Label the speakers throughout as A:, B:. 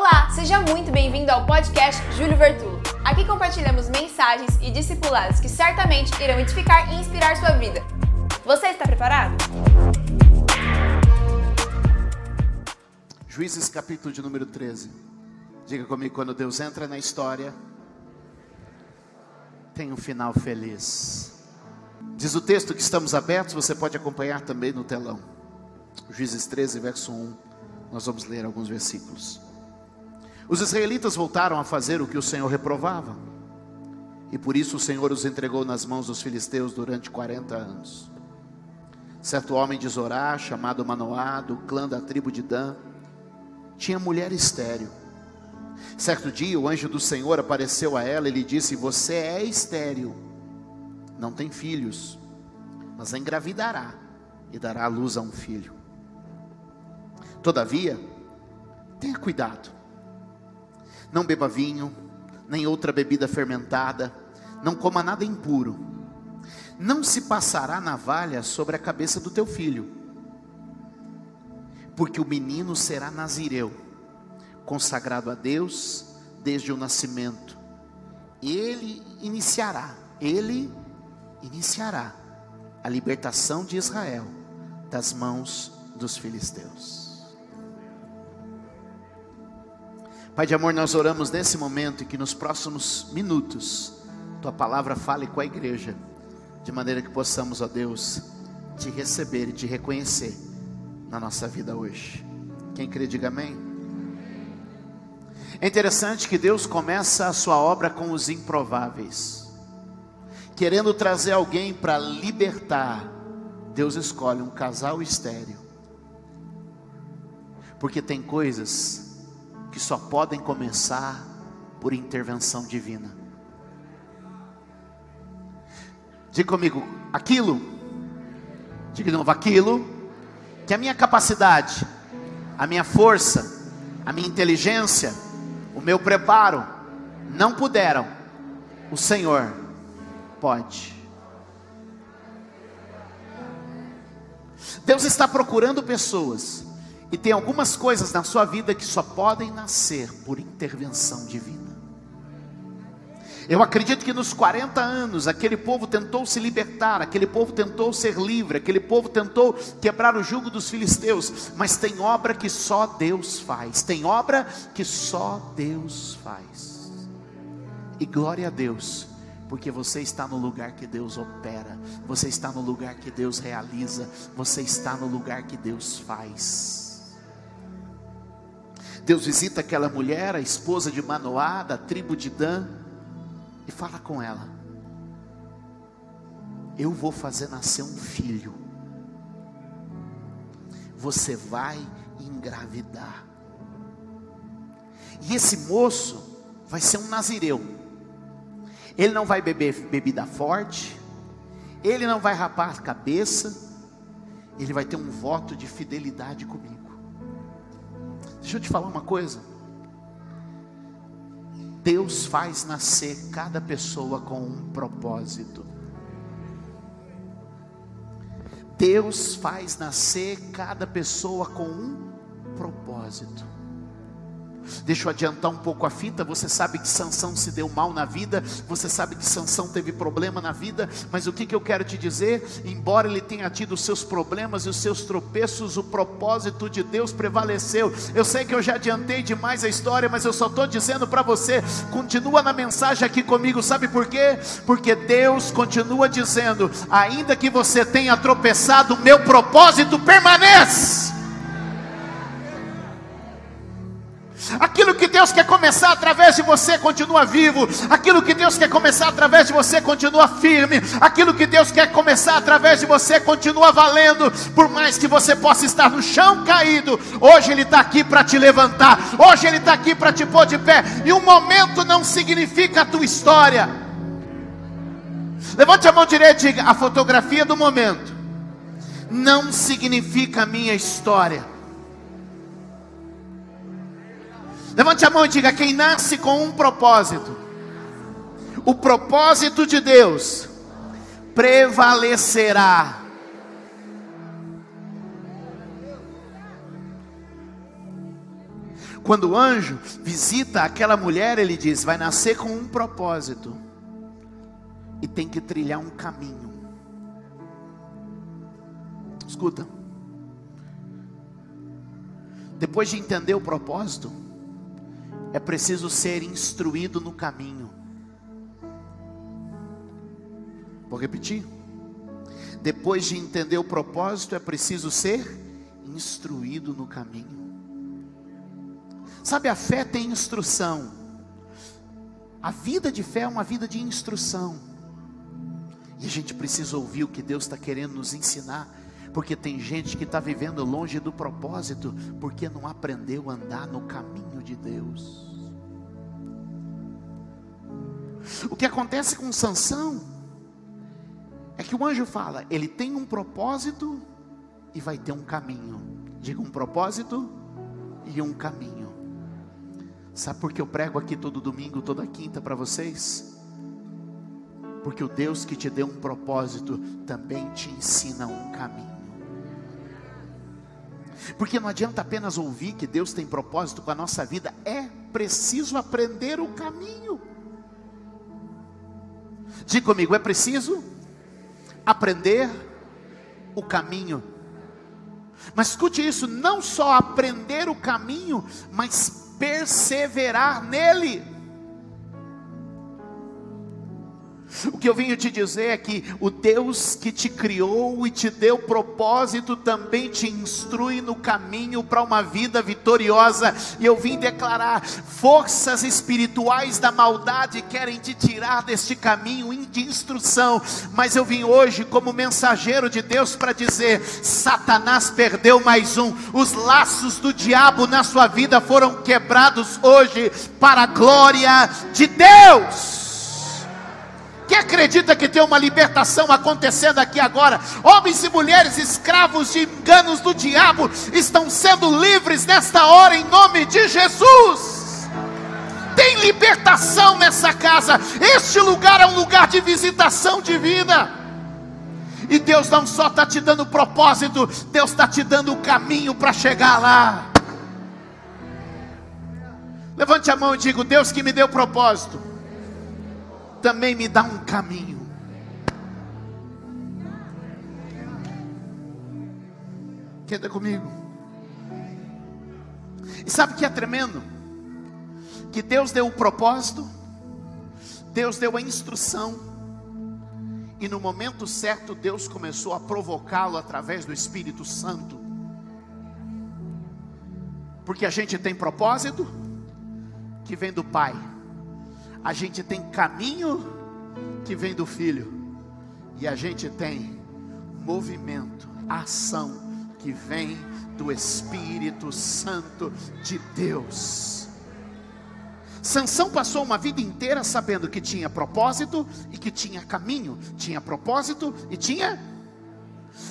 A: Olá, seja muito bem-vindo ao podcast Júlio Vertulo. Aqui compartilhamos mensagens e discipulados que certamente irão edificar e inspirar sua vida. Você está preparado?
B: Juízes capítulo de número 13. Diga comigo, quando Deus entra na história, tem um final feliz. Diz o texto que estamos abertos, você pode acompanhar também no telão. Juízes 13, verso 1. Nós vamos ler alguns versículos. Os israelitas voltaram a fazer o que o Senhor reprovava. E por isso o Senhor os entregou nas mãos dos filisteus durante 40 anos. Certo homem de Zorá, chamado Manoá, do clã da tribo de Dan, tinha mulher estéril. Certo dia o anjo do Senhor apareceu a ela e lhe disse: Você é estéril, não tem filhos, mas engravidará e dará à luz a um filho. Todavia, tenha cuidado não beba vinho, nem outra bebida fermentada, não coma nada impuro. Não se passará navalha sobre a cabeça do teu filho, porque o menino será nazireu, consagrado a Deus desde o nascimento. Ele iniciará, ele iniciará a libertação de Israel das mãos dos filisteus. Pai de amor, nós oramos nesse momento e que nos próximos minutos tua palavra fale com a igreja, de maneira que possamos, ó Deus, te receber e te reconhecer na nossa vida hoje. Quem crê, diga amém. É interessante que Deus começa a sua obra com os improváveis, querendo trazer alguém para libertar. Deus escolhe um casal estéreo, porque tem coisas que só podem começar por intervenção divina. Diga comigo, aquilo, diga de novo, aquilo, que a minha capacidade, a minha força, a minha inteligência, o meu preparo, não puderam, o Senhor pode. Deus está procurando pessoas e tem algumas coisas na sua vida que só podem nascer por intervenção divina. Eu acredito que nos 40 anos aquele povo tentou se libertar, aquele povo tentou ser livre, aquele povo tentou quebrar o jugo dos filisteus, mas tem obra que só Deus faz, tem obra que só Deus faz. E glória a Deus, porque você está no lugar que Deus opera, você está no lugar que Deus realiza, você está no lugar que Deus faz. Deus visita aquela mulher, a esposa de Manoá, da tribo de Dan, e fala com ela: Eu vou fazer nascer um filho, você vai engravidar, e esse moço vai ser um nazireu, ele não vai beber bebida forte, ele não vai rapar a cabeça, ele vai ter um voto de fidelidade comigo. Deixa eu te falar uma coisa. Deus faz nascer cada pessoa com um propósito. Deus faz nascer cada pessoa com um propósito. Deixa eu adiantar um pouco a fita. Você sabe que Sansão se deu mal na vida, você sabe que Sansão teve problema na vida, mas o que, que eu quero te dizer? Embora ele tenha tido os seus problemas e os seus tropeços, o propósito de Deus prevaleceu. Eu sei que eu já adiantei demais a história, mas eu só estou dizendo para você: continua na mensagem aqui comigo, sabe por quê? Porque Deus continua dizendo: ainda que você tenha tropeçado, meu propósito permanece. Aquilo que Deus quer começar através de você continua vivo. Aquilo que Deus quer começar através de você continua firme. Aquilo que Deus quer começar através de você continua valendo. Por mais que você possa estar no chão caído, hoje Ele está aqui para te levantar. Hoje Ele está aqui para te pôr de pé. E um momento não significa a tua história. Levante a mão direita e diga: a fotografia do momento não significa a minha história. Levante a mão e diga: quem nasce com um propósito, o propósito de Deus prevalecerá. Quando o anjo visita aquela mulher, ele diz: vai nascer com um propósito e tem que trilhar um caminho. Escuta. Depois de entender o propósito, é preciso ser instruído no caminho. Vou repetir. Depois de entender o propósito, é preciso ser instruído no caminho. Sabe, a fé tem instrução. A vida de fé é uma vida de instrução. E a gente precisa ouvir o que Deus está querendo nos ensinar. Porque tem gente que está vivendo longe do propósito, porque não aprendeu a andar no caminho de Deus. O que acontece com Sansão é que o anjo fala, ele tem um propósito e vai ter um caminho. Diga um propósito e um caminho. Sabe por que eu prego aqui todo domingo, toda quinta para vocês? Porque o Deus que te deu um propósito também te ensina um caminho. Porque não adianta apenas ouvir que Deus tem propósito com a nossa vida, é preciso aprender o caminho. Diga comigo, é preciso aprender o caminho. Mas escute isso, não só aprender o caminho, mas perseverar nele. O que eu venho te dizer é que o Deus que te criou e te deu propósito também te instrui no caminho para uma vida vitoriosa. E eu vim declarar: forças espirituais da maldade querem te tirar deste caminho de instrução, mas eu vim hoje como mensageiro de Deus para dizer: Satanás perdeu mais um, os laços do diabo na sua vida foram quebrados hoje para a glória de Deus. Quem acredita que tem uma libertação acontecendo aqui agora? Homens e mulheres escravos de enganos do diabo estão sendo livres nesta hora em nome de Jesus. Tem libertação nessa casa. Este lugar é um lugar de visitação divina. E Deus não só está te dando propósito, Deus está te dando o caminho para chegar lá. Levante a mão e diga: Deus que me deu propósito também me dá um caminho. Queda comigo. E sabe o que é tremendo? Que Deus deu o propósito, Deus deu a instrução, e no momento certo Deus começou a provocá-lo através do Espírito Santo. Porque a gente tem propósito que vem do Pai a gente tem caminho que vem do Filho, e a gente tem movimento, ação que vem do Espírito Santo de Deus. Sansão passou uma vida inteira sabendo que tinha propósito e que tinha caminho, tinha propósito e tinha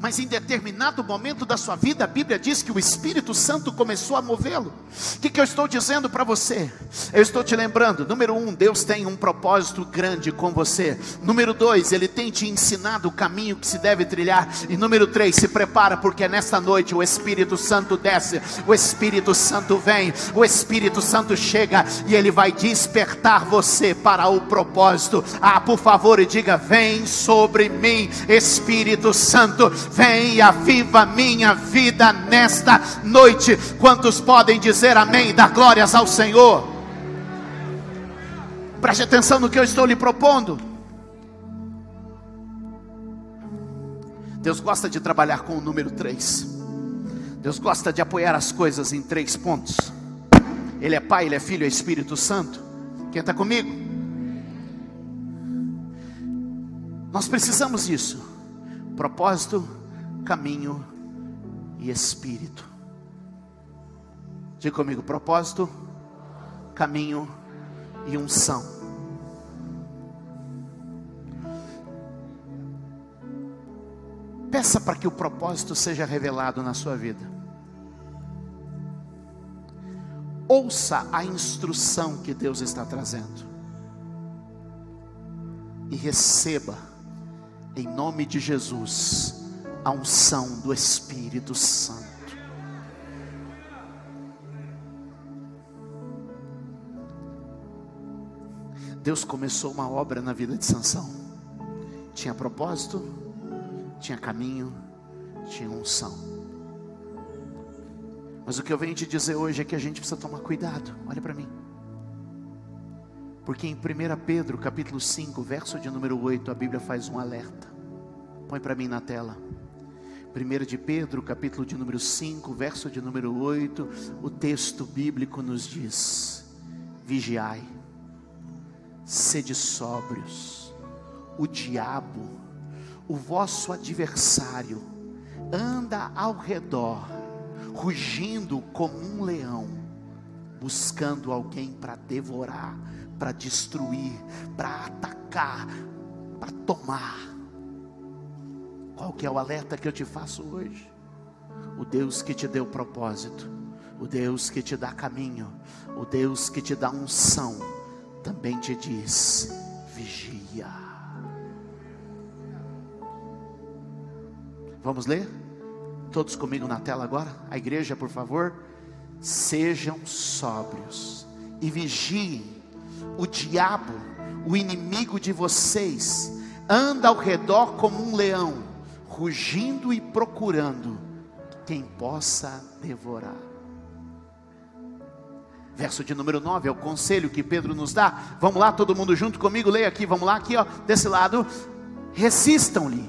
B: mas em determinado momento da sua vida, a Bíblia diz que o Espírito Santo começou a movê-lo. O que, que eu estou dizendo para você? Eu estou te lembrando: número um, Deus tem um propósito grande com você. Número dois, Ele tem te ensinado o caminho que se deve trilhar. E número três, se prepara, porque nesta noite o Espírito Santo desce, o Espírito Santo vem, o Espírito Santo chega e Ele vai despertar você para o propósito. Ah, por favor, e diga: Vem sobre mim, Espírito Santo vem e aviva minha vida nesta noite. Quantos podem dizer amém? Dar glórias ao Senhor. Preste atenção no que eu estou lhe propondo. Deus gosta de trabalhar com o número 3. Deus gosta de apoiar as coisas em três pontos. Ele é Pai, Ele é Filho, é Espírito Santo. Quem está comigo? Nós precisamos disso propósito, caminho e espírito. Diga comigo: propósito, caminho e unção. Peça para que o propósito seja revelado na sua vida. Ouça a instrução que Deus está trazendo. E receba em nome de Jesus, a unção do Espírito Santo. Deus começou uma obra na vida de Sansão. Tinha propósito, tinha caminho, tinha unção. Mas o que eu venho te dizer hoje é que a gente precisa tomar cuidado. Olha para mim. Porque em 1 Pedro, capítulo 5, verso de número 8, a Bíblia faz um alerta. Põe para mim na tela. 1 de Pedro, capítulo de número 5, verso de número 8, o texto bíblico nos diz: Vigiai, sede sóbrios, o diabo, o vosso adversário, anda ao redor, rugindo como um leão, buscando alguém para devorar, para destruir, para atacar, para tomar. Qual que é o alerta que eu te faço hoje? O Deus que te deu propósito, o Deus que te dá caminho, o Deus que te dá unção, também te diz: vigia. Vamos ler? Todos comigo na tela agora? A igreja, por favor. Sejam sóbrios e vigiem. O diabo, o inimigo de vocês, anda ao redor como um leão rugindo e procurando quem possa devorar. Verso de número 9 é o conselho que Pedro nos dá. Vamos lá, todo mundo junto comigo, leia aqui, vamos lá, aqui, ó, desse lado. Resistam-lhe,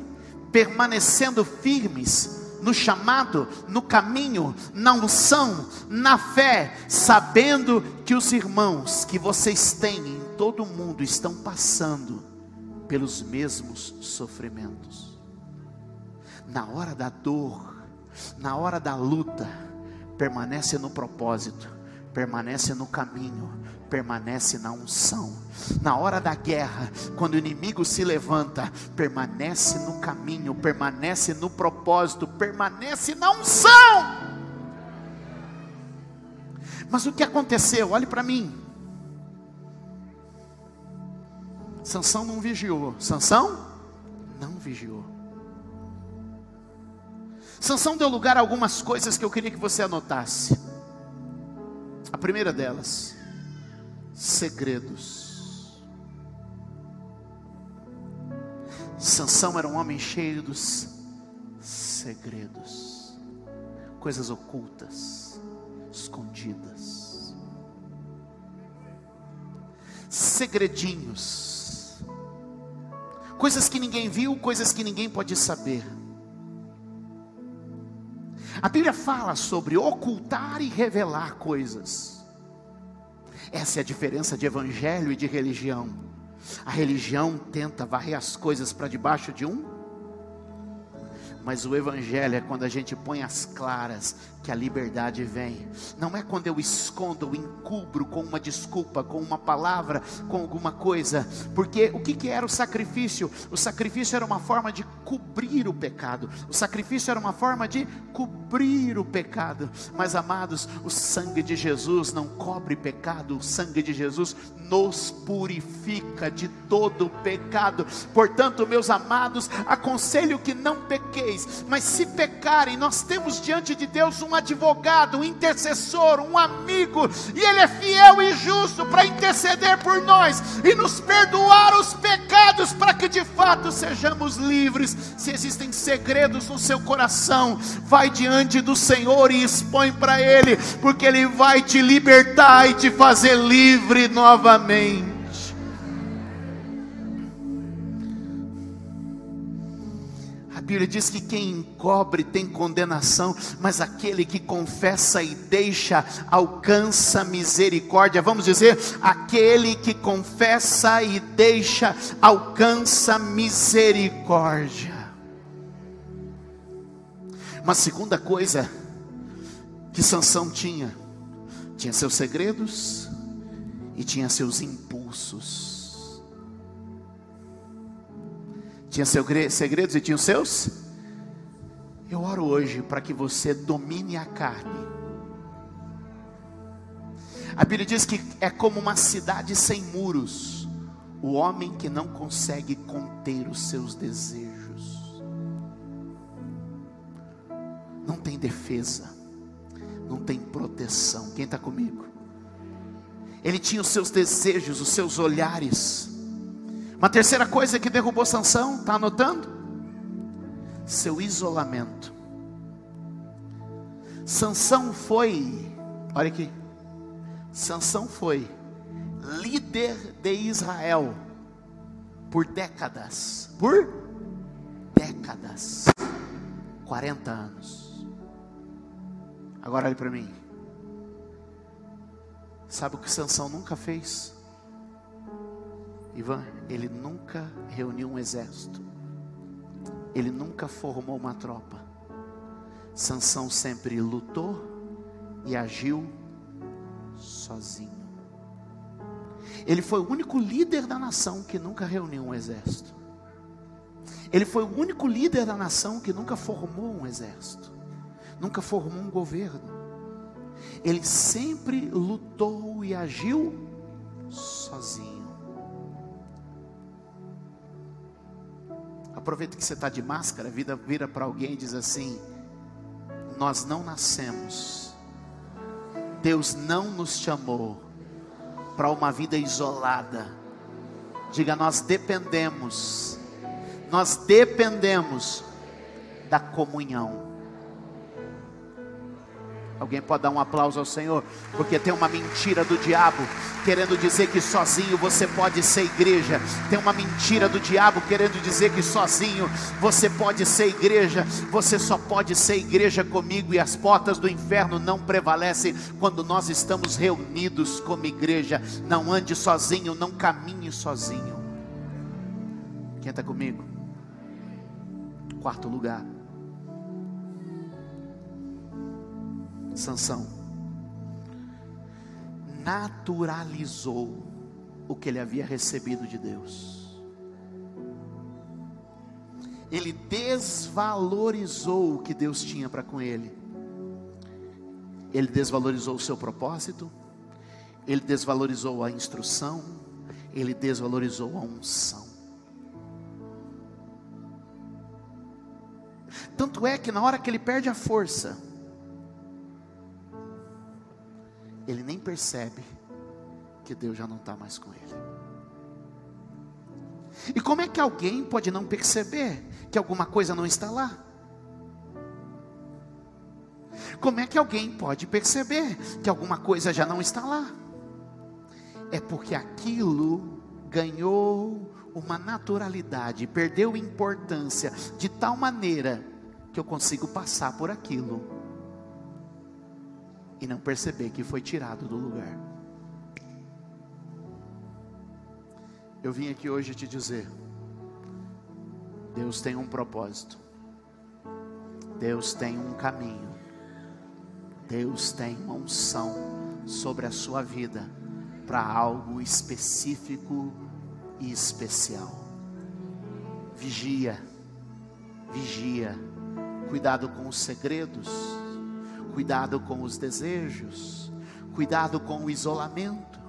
B: permanecendo firmes no chamado, no caminho, na unção, na fé, sabendo que os irmãos que vocês têm em todo o mundo estão passando pelos mesmos sofrimentos. Na hora da dor, na hora da luta, permanece no propósito, permanece no caminho, permanece na unção. Na hora da guerra, quando o inimigo se levanta, permanece no caminho, permanece no propósito, permanece na unção. Mas o que aconteceu? Olhe para mim. Sansão não vigiou. Sansão não vigiou. Sansão deu lugar a algumas coisas que eu queria que você anotasse. A primeira delas, segredos. Sansão era um homem cheio dos segredos, coisas ocultas, escondidas, segredinhos, coisas que ninguém viu, coisas que ninguém pode saber. A Bíblia fala sobre ocultar e revelar coisas. Essa é a diferença de evangelho e de religião. A religião tenta varrer as coisas para debaixo de um mas o Evangelho é quando a gente põe as claras que a liberdade vem. Não é quando eu escondo ou encubro com uma desculpa, com uma palavra, com alguma coisa. Porque o que, que era o sacrifício? O sacrifício era uma forma de cobrir o pecado. O sacrifício era uma forma de cobrir o pecado. Mas amados, o sangue de Jesus não cobre pecado. O sangue de Jesus nos purifica de todo pecado. Portanto, meus amados, aconselho que não pequeis. Mas se pecarem, nós temos diante de Deus um um advogado, um intercessor, um amigo, e Ele é fiel e justo para interceder por nós e nos perdoar os pecados, para que de fato sejamos livres. Se existem segredos no seu coração, vai diante do Senhor e expõe para Ele, porque Ele vai te libertar e te fazer livre novamente. Bíblia diz que quem encobre tem condenação, mas aquele que confessa e deixa alcança misericórdia. Vamos dizer, aquele que confessa e deixa alcança misericórdia. Uma segunda coisa que Sansão tinha, tinha seus segredos e tinha seus impulsos. Tinha segredos e tinha os seus? Eu oro hoje para que você domine a carne. A Bíblia diz que é como uma cidade sem muros, o homem que não consegue conter os seus desejos. Não tem defesa, não tem proteção. Quem está comigo? Ele tinha os seus desejos, os seus olhares. Uma terceira coisa que derrubou Sansão, está anotando? Seu isolamento. Sansão foi, olha aqui. Sansão foi líder de Israel por décadas. Por décadas. 40 anos. Agora olhe para mim. Sabe o que Sansão nunca fez? Ivan, ele nunca reuniu um exército. Ele nunca formou uma tropa. Sansão sempre lutou e agiu sozinho. Ele foi o único líder da nação que nunca reuniu um exército. Ele foi o único líder da nação que nunca formou um exército, nunca formou um governo. Ele sempre lutou e agiu sozinho. Aproveita que você está de máscara, vida vira para alguém e diz assim: Nós não nascemos, Deus não nos chamou para uma vida isolada. Diga, nós dependemos, nós dependemos da comunhão. Alguém pode dar um aplauso ao Senhor, porque tem uma mentira do diabo querendo dizer que sozinho você pode ser igreja. Tem uma mentira do diabo querendo dizer que sozinho você pode ser igreja. Você só pode ser igreja comigo e as portas do inferno não prevalecem quando nós estamos reunidos como igreja. Não ande sozinho, não caminhe sozinho. Quem está comigo? Quarto lugar. Sansão naturalizou o que ele havia recebido de Deus. Ele desvalorizou o que Deus tinha para com ele. Ele desvalorizou o seu propósito, ele desvalorizou a instrução, ele desvalorizou a unção. Tanto é que na hora que ele perde a força, ele nem percebe que Deus já não está mais com ele. E como é que alguém pode não perceber que alguma coisa não está lá? Como é que alguém pode perceber que alguma coisa já não está lá? É porque aquilo ganhou uma naturalidade, perdeu importância de tal maneira que eu consigo passar por aquilo e não perceber que foi tirado do lugar. Eu vim aqui hoje te dizer: Deus tem um propósito, Deus tem um caminho, Deus tem uma unção sobre a sua vida para algo específico e especial. Vigia, vigia, cuidado com os segredos cuidado com os desejos, cuidado com o isolamento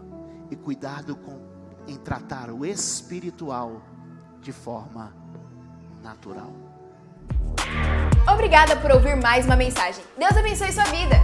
B: e cuidado com em tratar o espiritual de forma natural.
A: Obrigada por ouvir mais uma mensagem. Deus abençoe sua vida.